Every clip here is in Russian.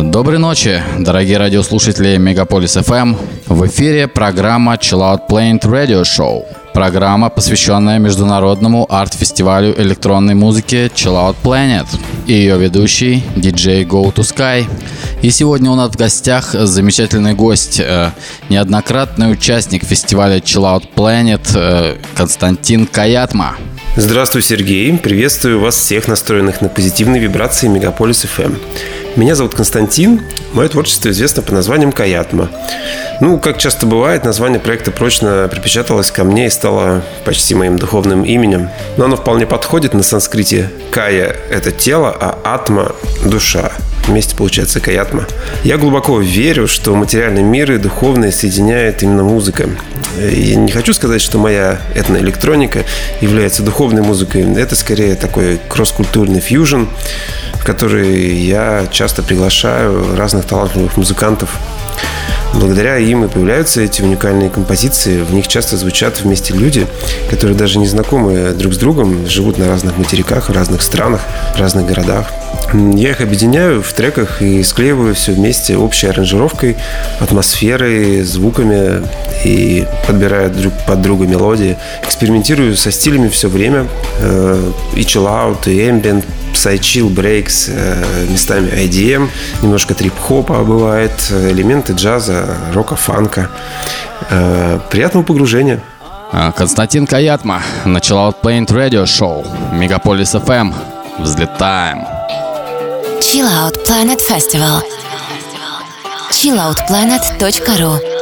Доброй ночи, дорогие радиослушатели Мегаполис FM. В эфире программа Chill Planet Radio Show. Программа, посвященная международному арт-фестивалю электронной музыки Chill Planet и ее ведущий диджей Go to Sky. И сегодня у нас в гостях замечательный гость, э, неоднократный участник фестиваля Chill Planet э, Константин Каятма. Здравствуй, Сергей. Приветствую вас всех, настроенных на позитивные вибрации Мегаполис FM. Меня зовут Константин. Мое творчество известно по названием «Каятма». Ну, как часто бывает, название проекта прочно припечаталось ко мне и стало почти моим духовным именем. Но оно вполне подходит на санскрите. «Кая» — это тело, а «атма» — душа. Вместе получается «Каятма». Я глубоко верю, что материальный мир и духовное соединяет именно музыка. Я не хочу сказать, что моя этноэлектроника является духовной музыкой. Это скорее такой кросс-культурный фьюжн, в который я часто приглашаю разных талантливых музыкантов. Благодаря им и появляются эти уникальные композиции. В них часто звучат вместе люди, которые даже не знакомы друг с другом, живут на разных материках, в разных странах, в разных городах. Я их объединяю в треках и склеиваю все вместе общей аранжировкой, атмосферой, звуками и подбираю друг под друга мелодии. Экспериментирую со стилями все время. Э, и chill out, и ambient, psychill, breaks, э, местами IDM, немножко трип-хопа бывает, элементы джаза, рока, фанка. Э, Приятного погружения. А, Константин Каятма, начала от Planet Radio Show, Мегаполис FM. Взлетаем. Chill Out Planet Festival. chilloutplanet.ru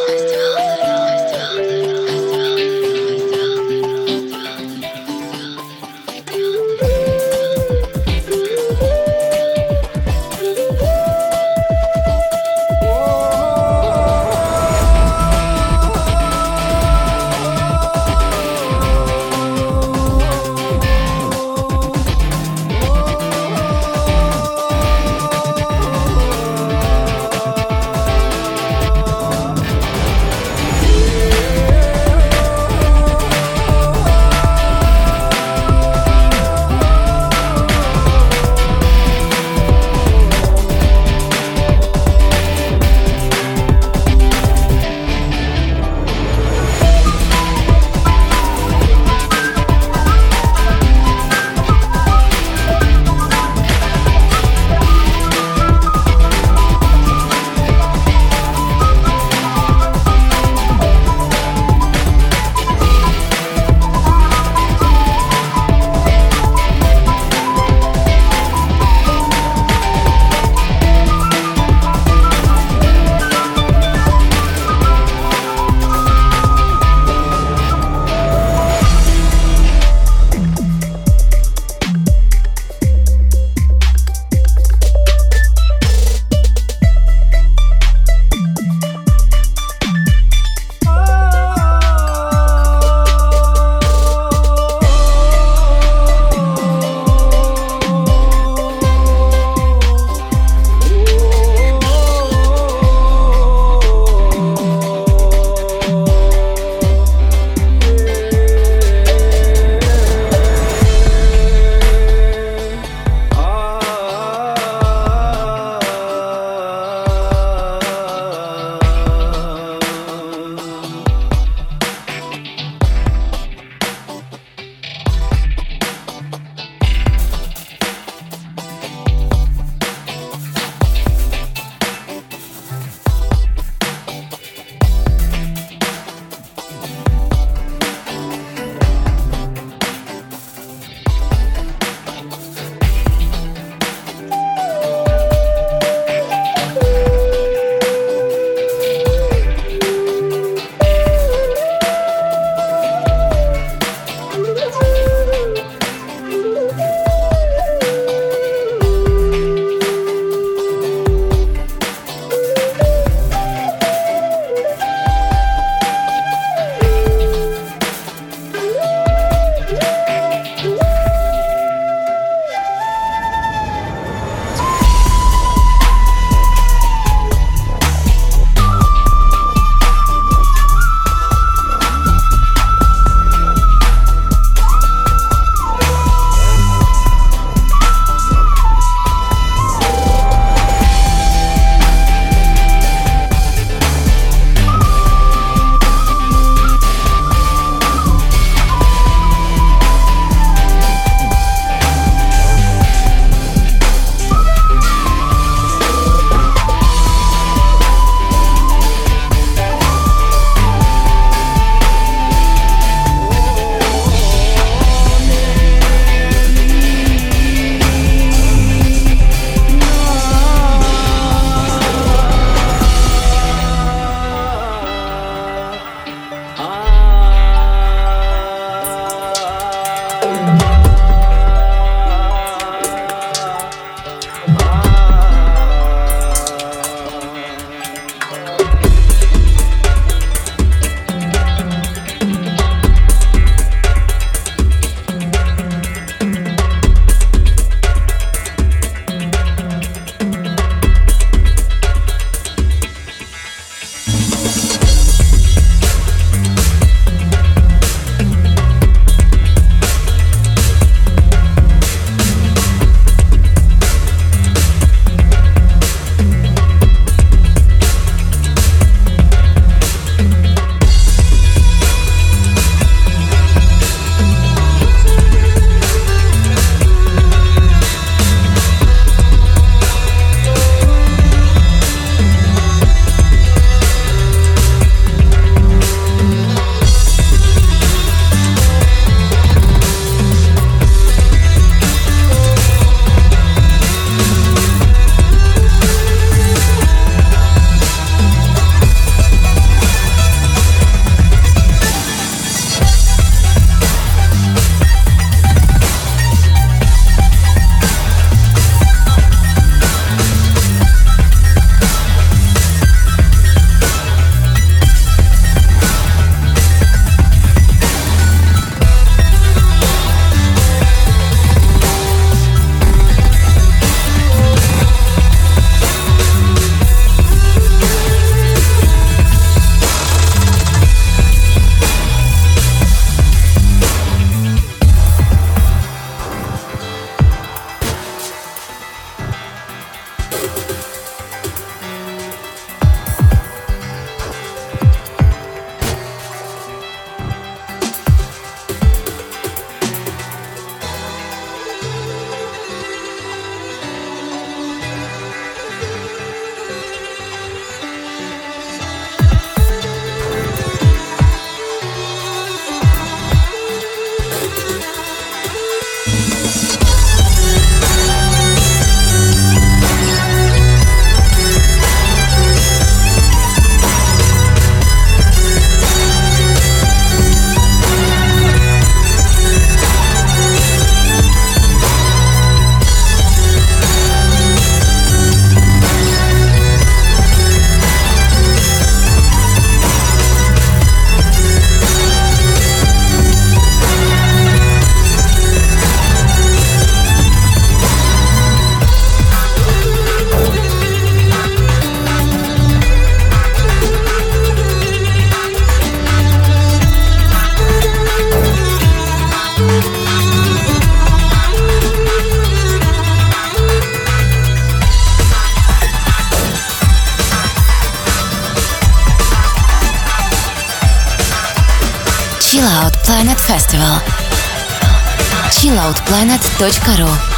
chilloutplanet.ru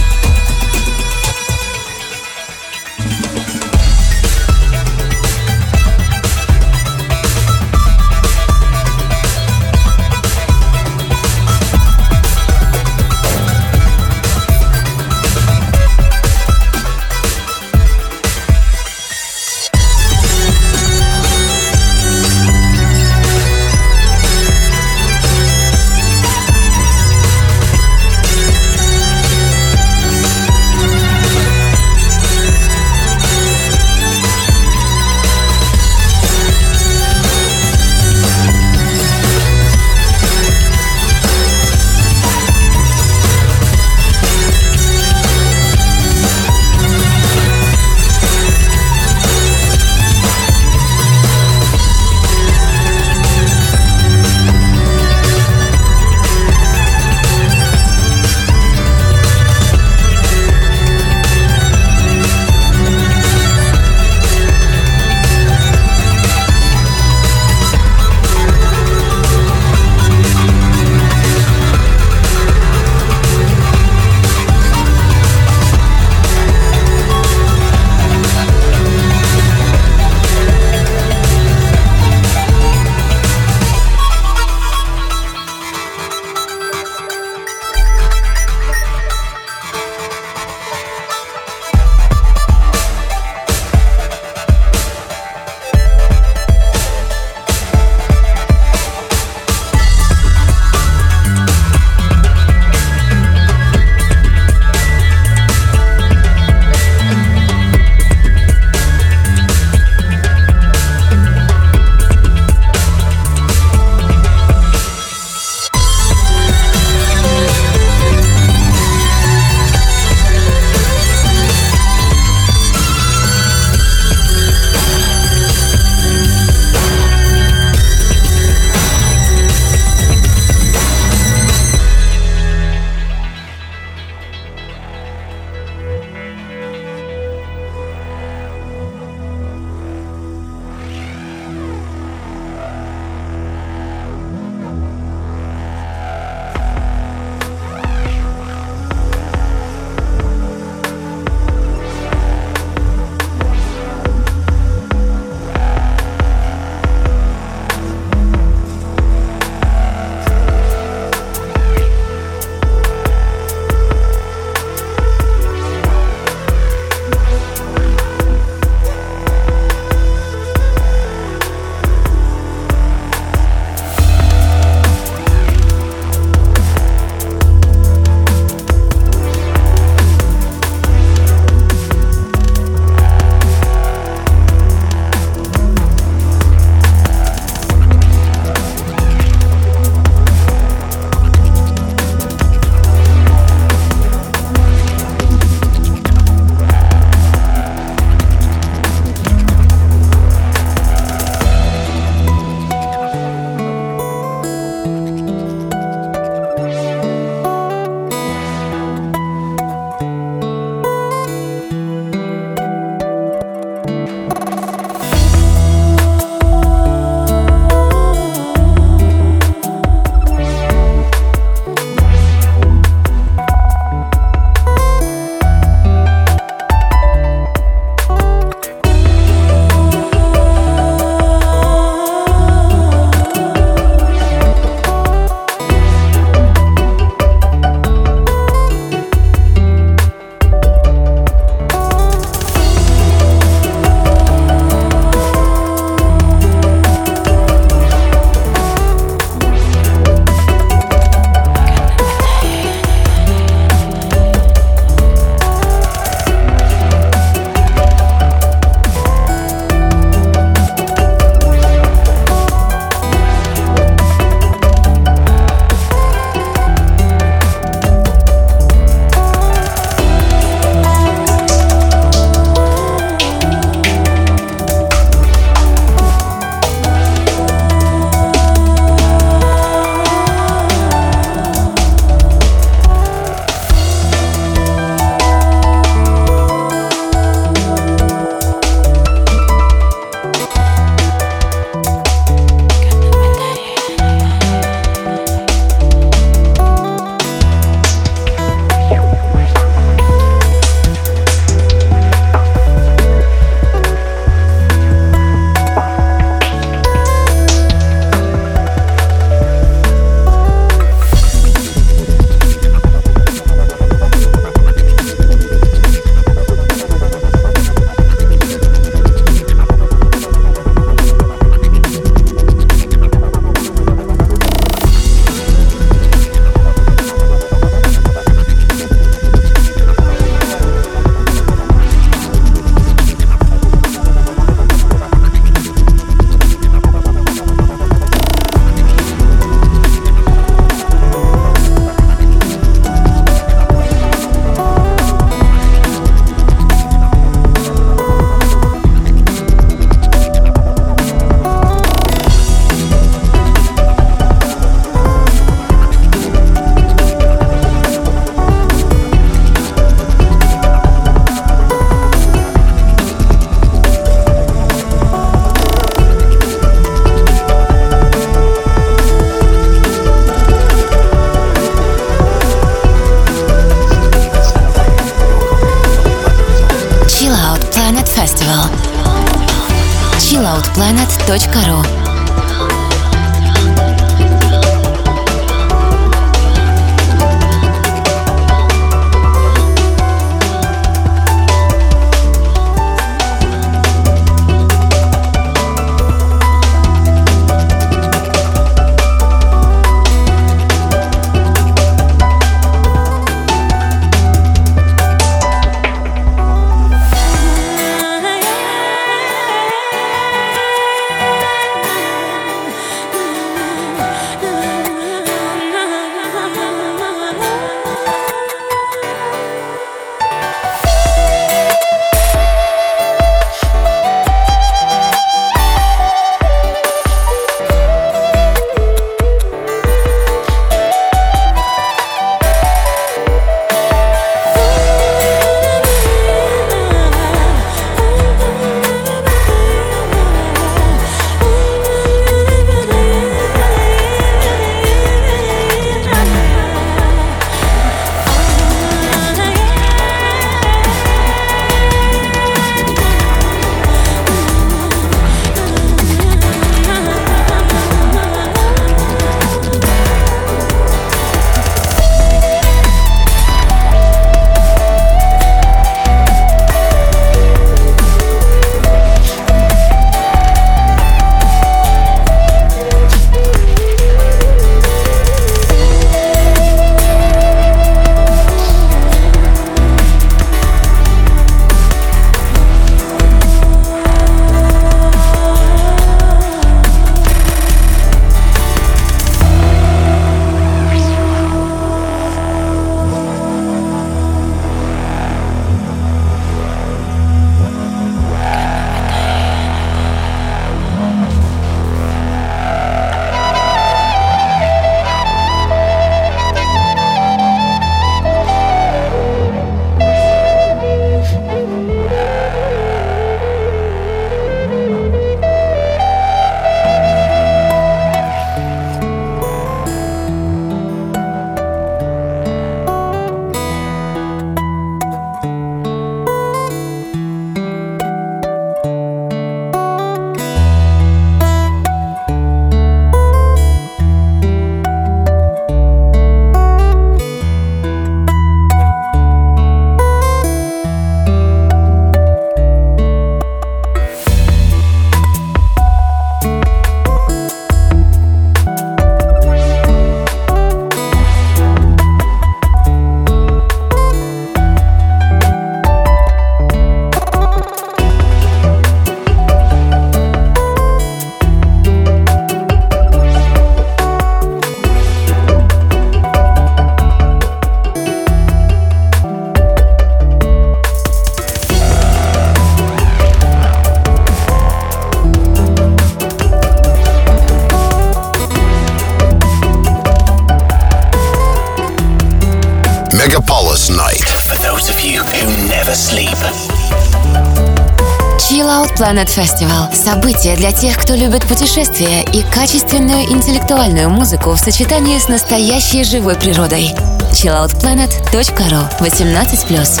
Planet Festival. Событие для тех, кто любит путешествия и качественную интеллектуальную музыку в сочетании с настоящей живой природой. chilloutplanet.ru 18+.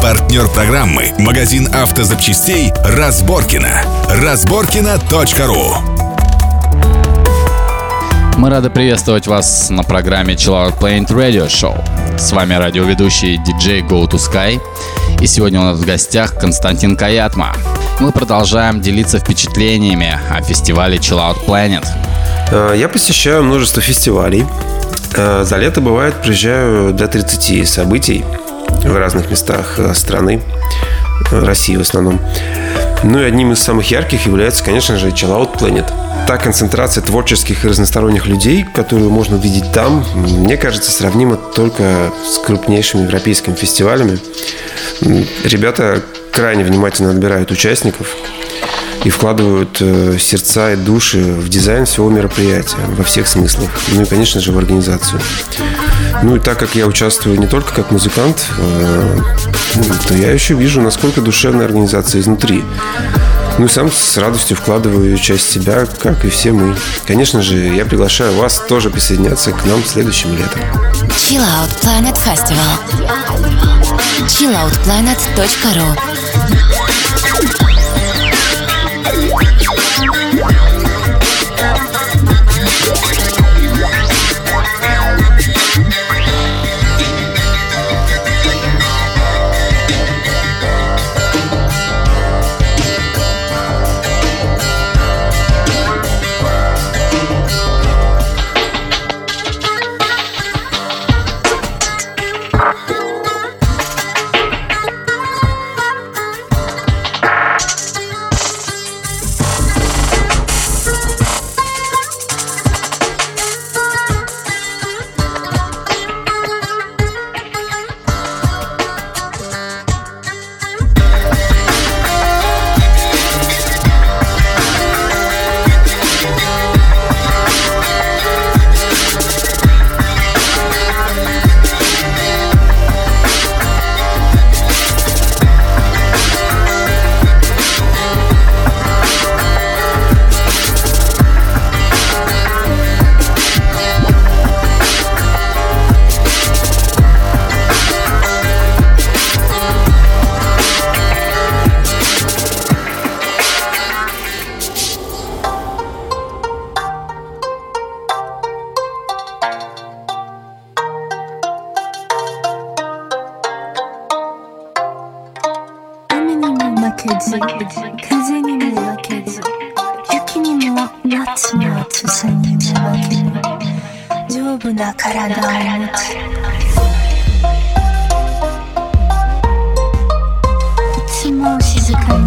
Партнер программы – магазин автозапчастей «Разборкина». Разборкина.ру Мы рады приветствовать вас на программе Chill Out Planet Radio Show. С вами радиоведущий диджей Go to Sky. И сегодня у нас в гостях Константин Каятма. Мы продолжаем делиться впечатлениями о фестивале Chill Out Planet. Э, Я посещаю множество фестивалей. Э, За лето, бывает, приезжаю до 30 событий в разных местах э, страны, России в основном. Ну и одним из самых ярких является, конечно же, Chill Out Planet. Та концентрация творческих и разносторонних людей, которую можно увидеть там, мне кажется, сравнима только с крупнейшими европейскими фестивалями. Ребята крайне внимательно отбирают участников и вкладывают э, сердца и души в дизайн всего мероприятия во всех смыслах. Ну и, конечно же, в организацию. Ну и так как я участвую не только как музыкант, э, ну, то я еще вижу, насколько душевная организация изнутри. Ну и сам с радостью вкладываю часть себя, как и все мы. Конечно же, я приглашаю вас тоже присоединяться к нам следующим летом. Chill Out Planet Festival. chilloutplanet.ru 風にも負ける雪にも夏の暑にも負ける丈夫な体を持ついつも静かに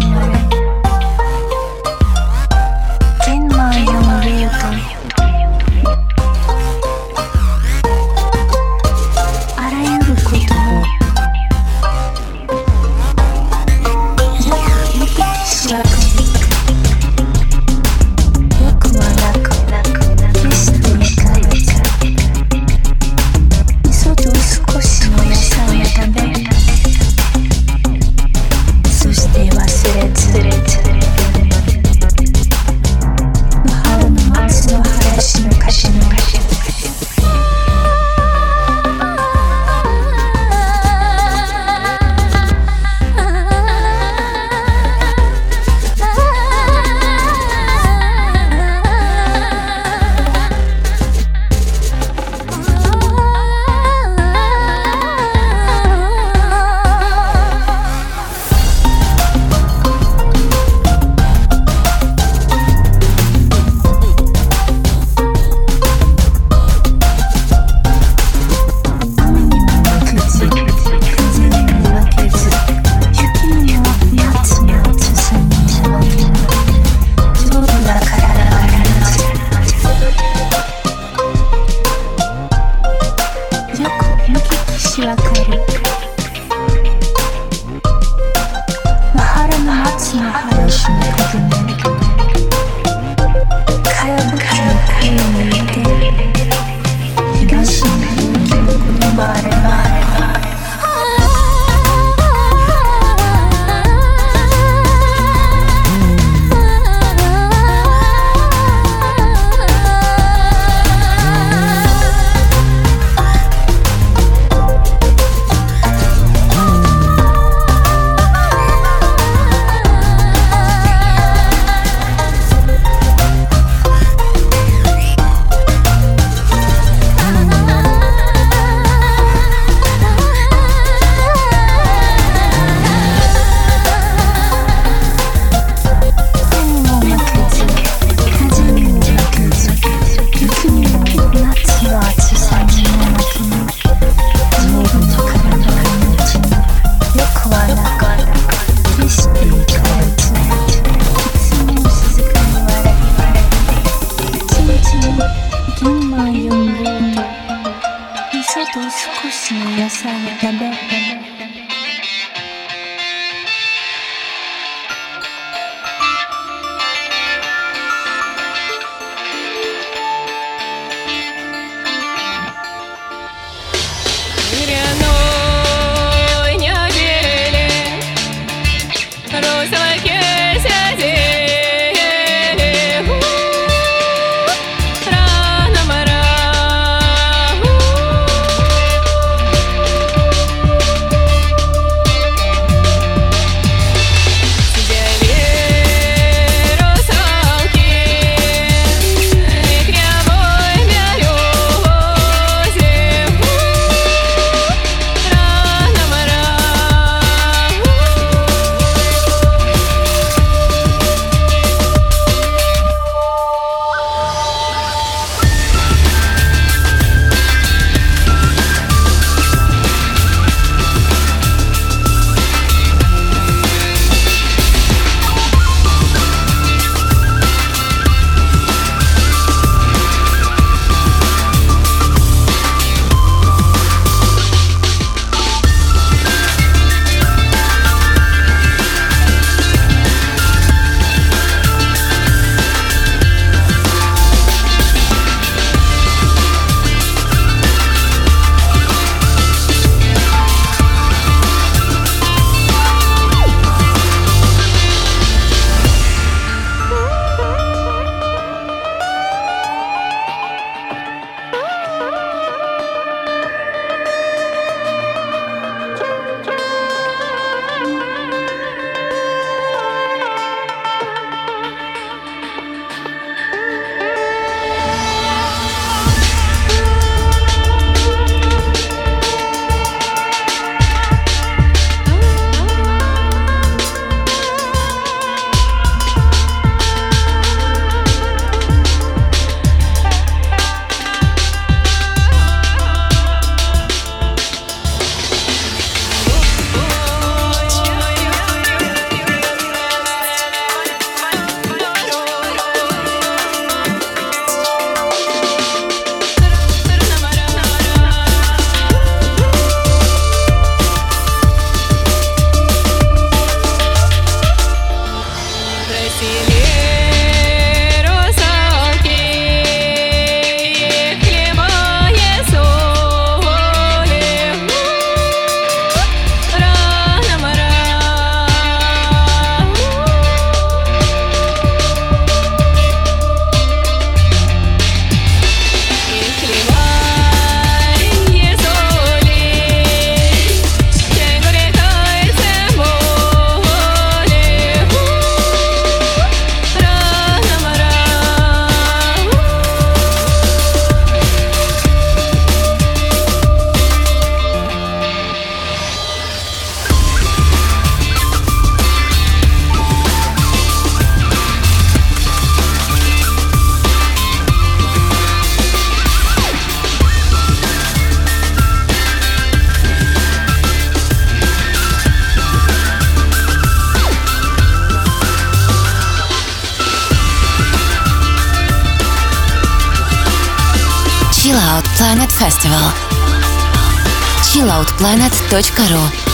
chilloutplanet.ru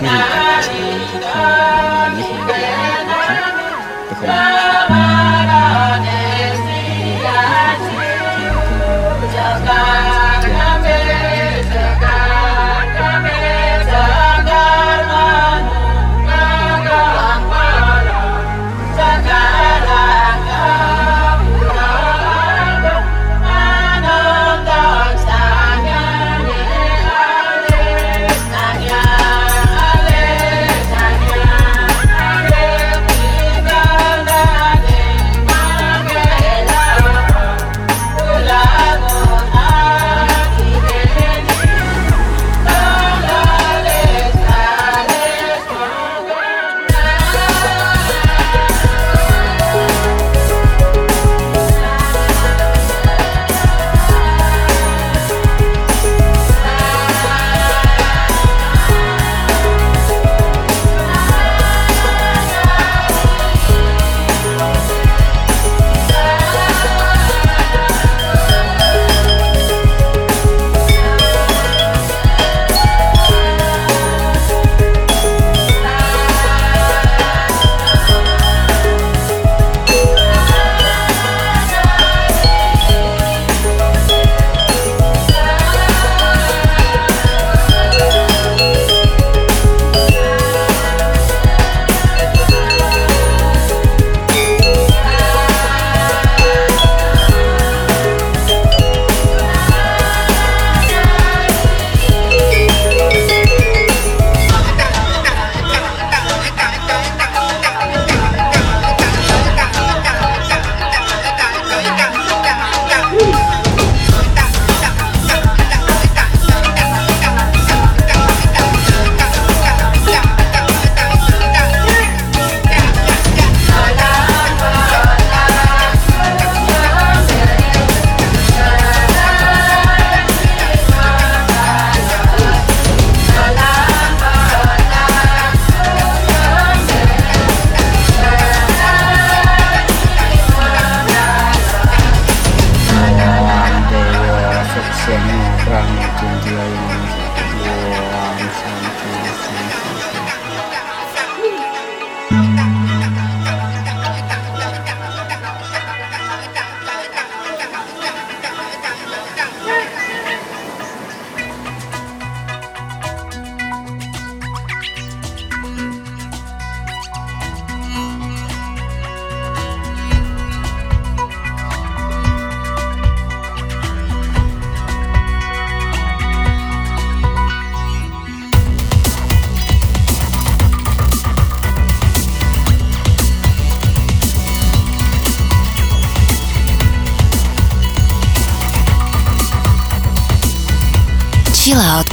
就你从你从哪里来，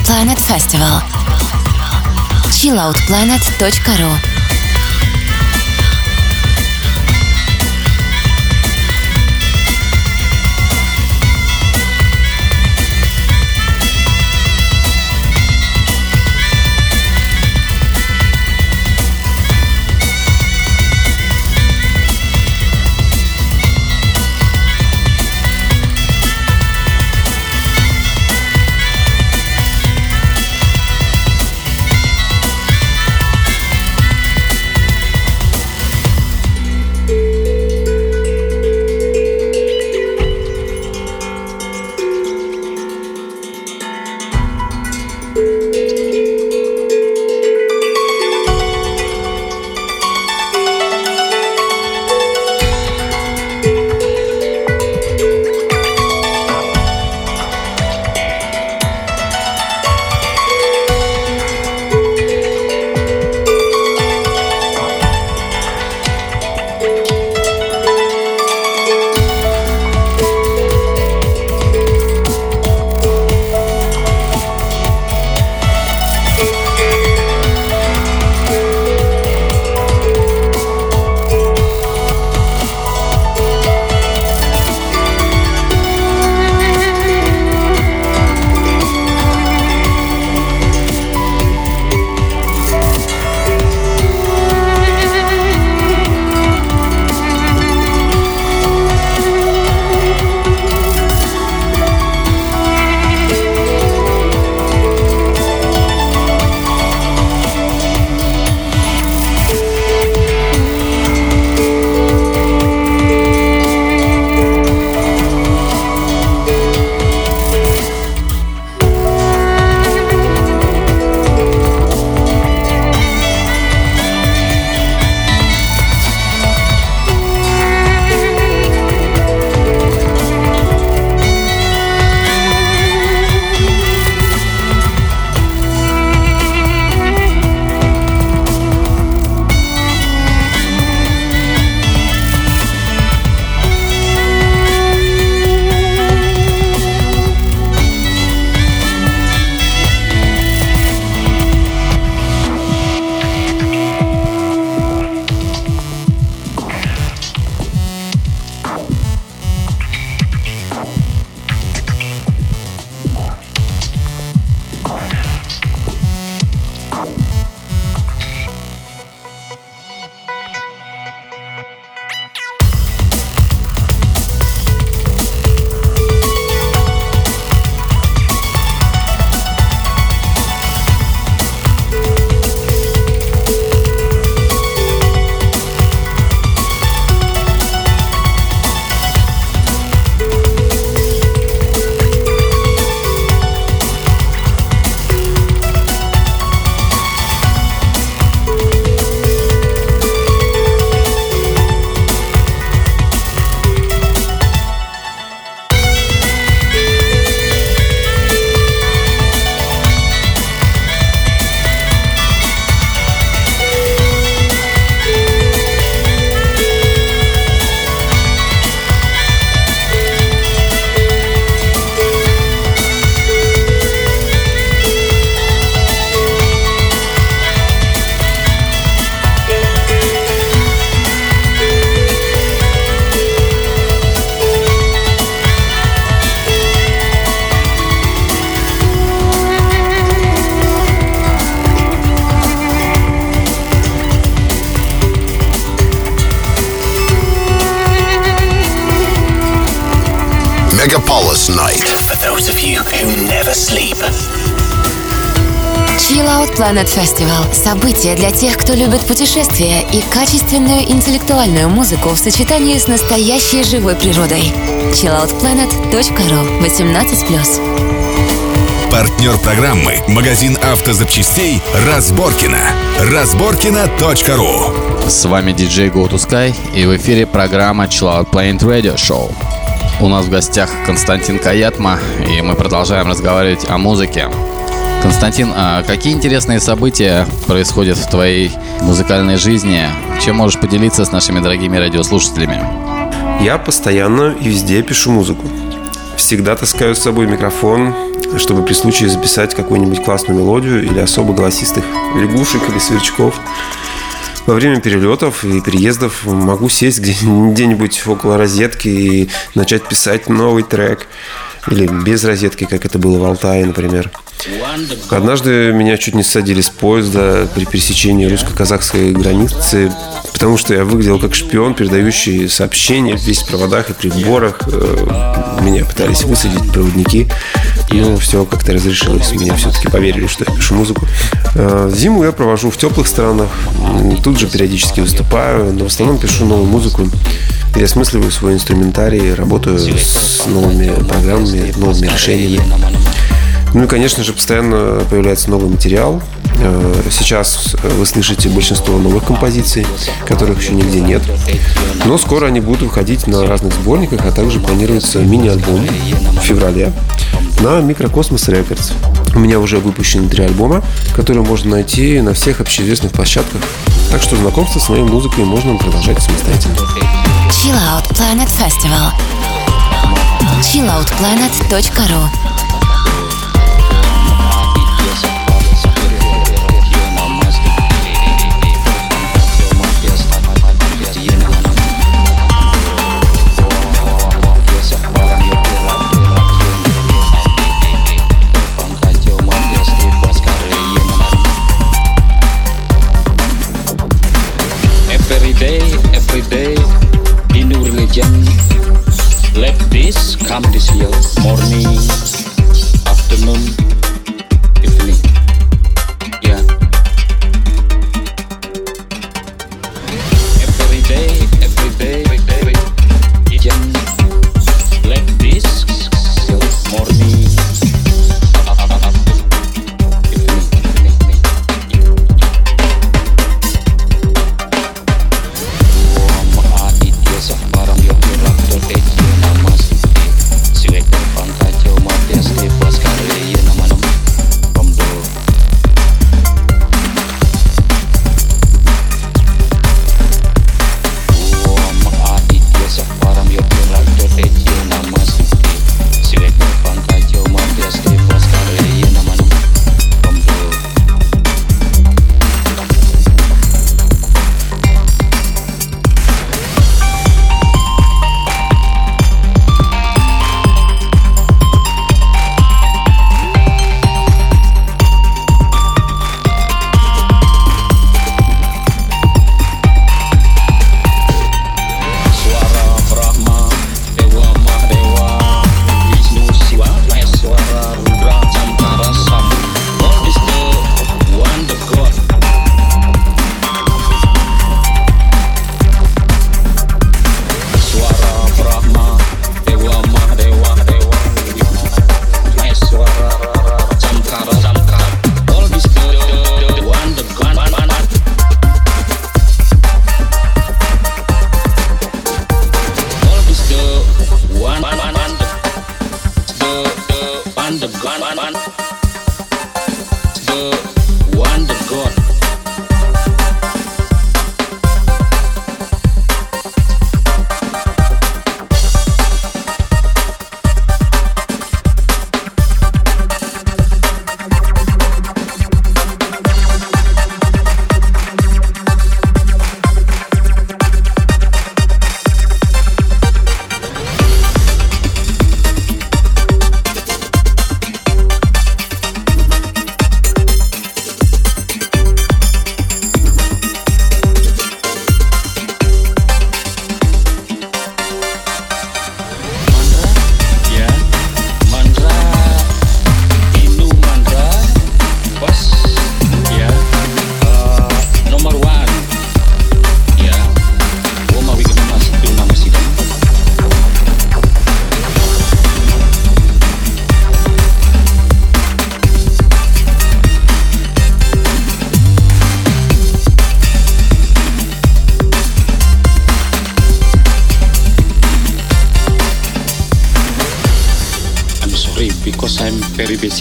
Planet Festival. chilloutplanet.ru Festival – событие для тех, кто любит путешествия и качественную интеллектуальную музыку в сочетании с настоящей живой природой. chilloutplanet.ru 18+. Партнер программы – магазин автозапчастей «Разборкина». Разборкина.ру С вами диджей Go to Sky и в эфире программа Chill Out Planet Radio Show. У нас в гостях Константин Каятма, и мы продолжаем разговаривать о музыке. Константин, а какие интересные события происходят в твоей музыкальной жизни? Чем можешь поделиться с нашими дорогими радиослушателями? Я постоянно и везде пишу музыку. всегда таскаю с собой микрофон, чтобы при случае записать какую-нибудь классную мелодию или особо голосистых лягушек или сверчков. Во время перелетов и переездов могу сесть где-нибудь около розетки и начать писать новый трек. Или без розетки, как это было в Алтае, например. Однажды меня чуть не садили с поезда при пересечении русско-казахской границы, потому что я выглядел как шпион, передающий сообщения весь в проводах и приборах. Э, меня пытались высадить проводники, но все как-то разрешилось. Меня все-таки поверили, что я пишу музыку. Э, зиму я провожу в теплых странах. Тут же периодически выступаю, но в основном пишу новую музыку. Переосмысливаю свой инструментарий, работаю с новыми программами, новыми решениями. Ну и, конечно же, постоянно появляется новый материал. Э, сейчас вы слышите большинство новых композиций, которых еще нигде нет. Но скоро они будут выходить на разных сборниках, а также планируется мини-альбом в феврале на Микрокосмос Рекордс. У меня уже выпущены три альбома, которые можно найти на всех общеизвестных площадках. Так что знакомство с моей музыкой можно продолжать самостоятельно. Chill Out Planet Festival. chilloutplanet.ru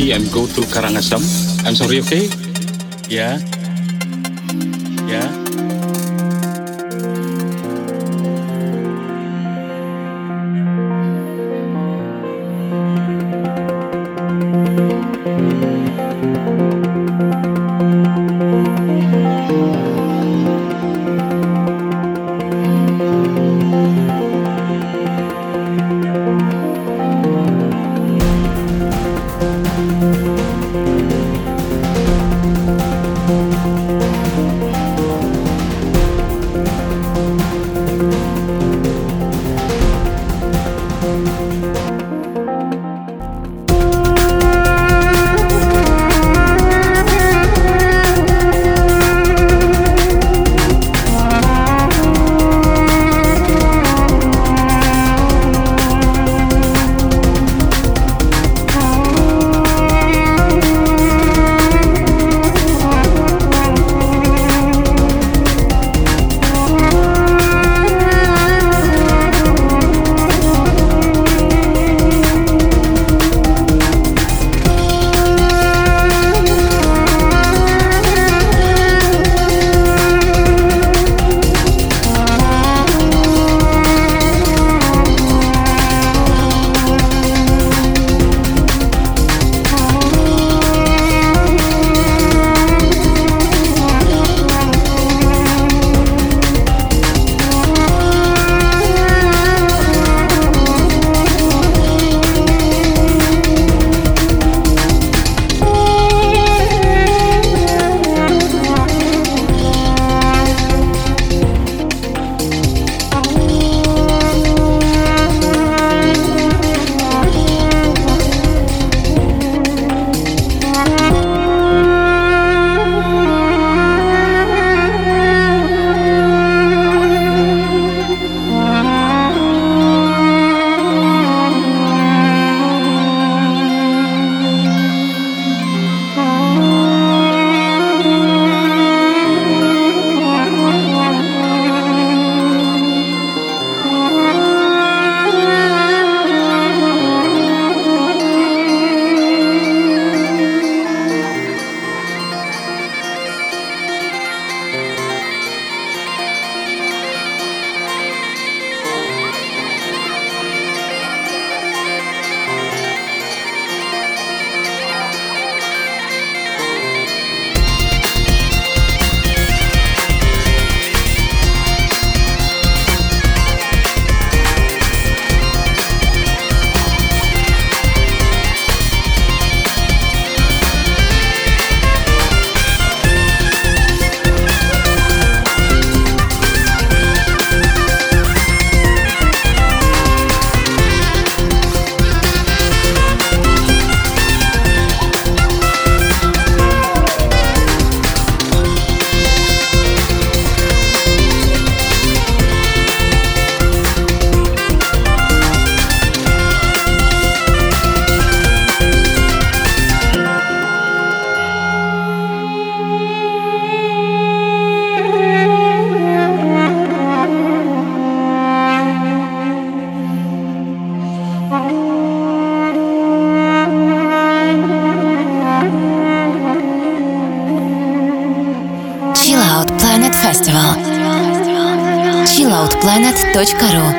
I'm go to Karangasem. I'm sorry, okay? Yeah. chilloutplanet.ru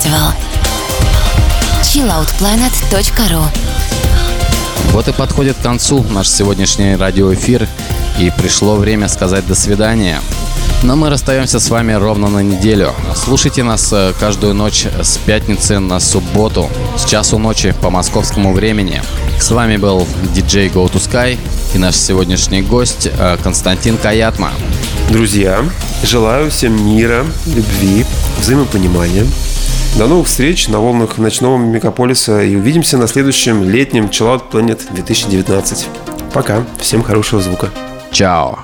Festival. chilloutplanet.ru Вот и подходит к концу наш сегодняшний радиоэфир, и пришло время сказать до свидания. Но мы расстаемся с вами ровно на неделю. Слушайте нас э, каждую ночь с пятницы на субботу с часу ночи по московскому времени. С вами был диджей Go to Sky и наш сегодняшний гость э, Константин Каятма. Друзья, желаю всем мира, любви, взаимопонимания. До новых встреч на волнах ночного мегаполиса и увидимся на следующем летнем Chill Out Planet 2019. Пока. Всем хорошего звука. Чао.